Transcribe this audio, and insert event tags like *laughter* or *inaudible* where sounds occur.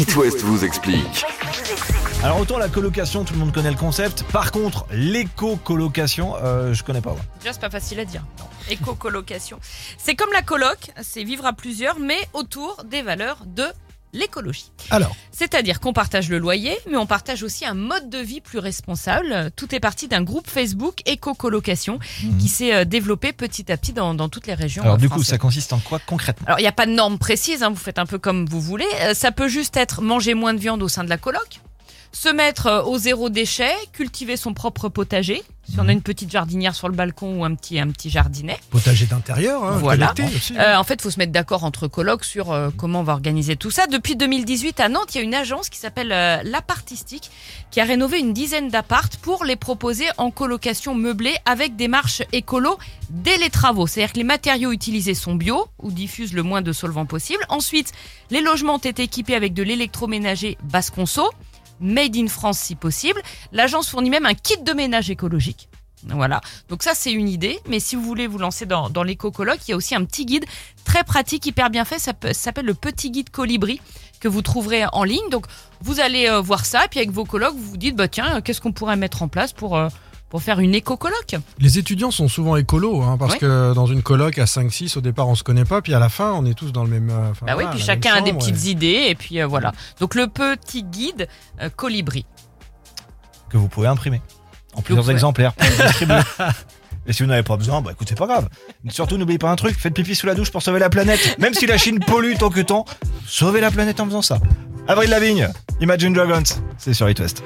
It West vous explique. Alors autant la colocation, tout le monde connaît le concept. Par contre, l'éco-colocation, euh, je connais pas. moi. Déjà, c'est pas facile à dire. *laughs* Éco-colocation. C'est comme la coloc, c'est vivre à plusieurs, mais autour des valeurs de l'écologie. Alors, C'est-à-dire qu'on partage le loyer, mais on partage aussi un mode de vie plus responsable. Tout est parti d'un groupe Facebook éco-colocation qui s'est euh, développé petit à petit dans, dans toutes les régions. Mhm. alors euh, du coup, ça consiste en quoi concrètement? Alors, il n'y a pas de norme précise, hein, vous faites un peu comme vous voulez. Euh, ça peut juste être manger moins de viande au sein de la coloc, se mettre euh, au zéro déchet, cultiver son propre potager, si on a une petite jardinière sur le balcon ou un petit, un petit jardinet. Potager d'intérieur, hein, Voilà. aussi. Euh, en fait, il faut se mettre d'accord entre colocs sur euh, comment on va organiser tout ça. Depuis 2018, à Nantes, il y a une agence qui s'appelle euh, l'Apartistique qui a rénové une dizaine d'appartes pour les proposer en colocation meublée avec des marches écolo dès les travaux. C'est-à-dire que les matériaux utilisés sont bio ou diffusent le moins de solvants possible. Ensuite, les logements ont été équipés avec de l'électroménager basse conso, made in France si possible. L'agence fournit même un kit de ménage écologique. Voilà. Donc ça, c'est une idée. Mais si vous voulez vous lancer dans, dans l'éco-coloc, il y a aussi un petit guide très pratique, hyper bien fait. Ça, s'appelle le petit guide colibri que vous trouverez en ligne. Donc vous allez euh, voir ça. Puis avec vos colocs, vous vous dites, bah tiens, qu'est-ce qu'on pourrait mettre en place pour, euh, pour faire une éco-coloc Les étudiants sont souvent écolos, hein, parce Ouais. que dans une coloc à 5-6, au départ on se connaît pas, puis à la fin on est tous dans le même. euh, enfin, Bah oui, voilà, puis chacun a des petites et- idées. Et puis euh, voilà. Donc le petit guide euh, colibri. Que vous pouvez imprimer en plusieurs pouvez. exemplaires. *laughs* Et si vous n'avez pas besoin, bah écoute, c'est pas grave. Surtout, n'oubliez pas un truc, faites pipi sous la douche pour sauver la planète. Même si la Chine pollue tant que tant, sauvez la planète en faisant ça. Avril Lavigne, Imagine Dragons, c'est sur It West.